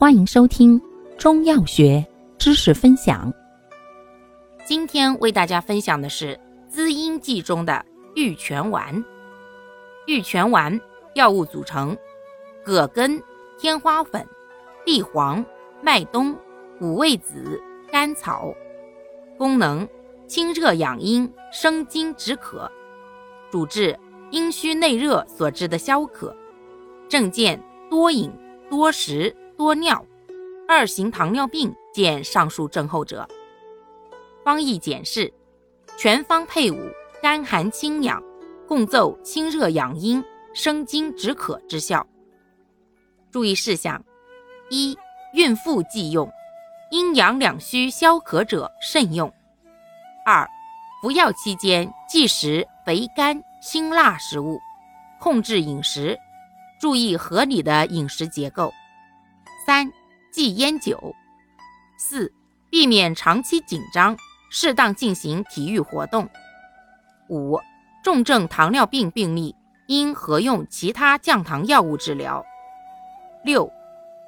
欢迎收听中药学知识分享。今天为大家分享的是滋阴剂中的玉泉丸。玉泉丸药物组成：葛根、天花粉、地黄、麦冬、五味子、甘草。功能：清热养阴、生津止渴。主治：阴虚内热所致的消渴。症见：多饮、多食。多尿，二型糖尿病见上述症候者。方义简释：全方配伍，甘寒清养，共奏清热养阴、生津止渴之效。注意事项：一、孕妇忌用，阴阳两虚消渴者慎用。二、服药期间忌食肥甘辛辣食物，控制饮食，注意合理的饮食结构。三、忌烟酒。四、避免长期紧张，适当进行体育活动。五、重症糖尿病病例应合用其他降糖药物治疗。六、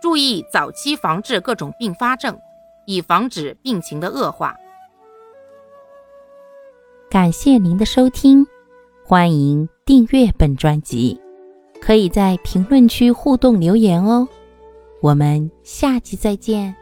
注意早期防治各种并发症，以防止病情的恶化。感谢您的收听，欢迎订阅本专辑，可以在评论区互动留言哦。我们下期再见。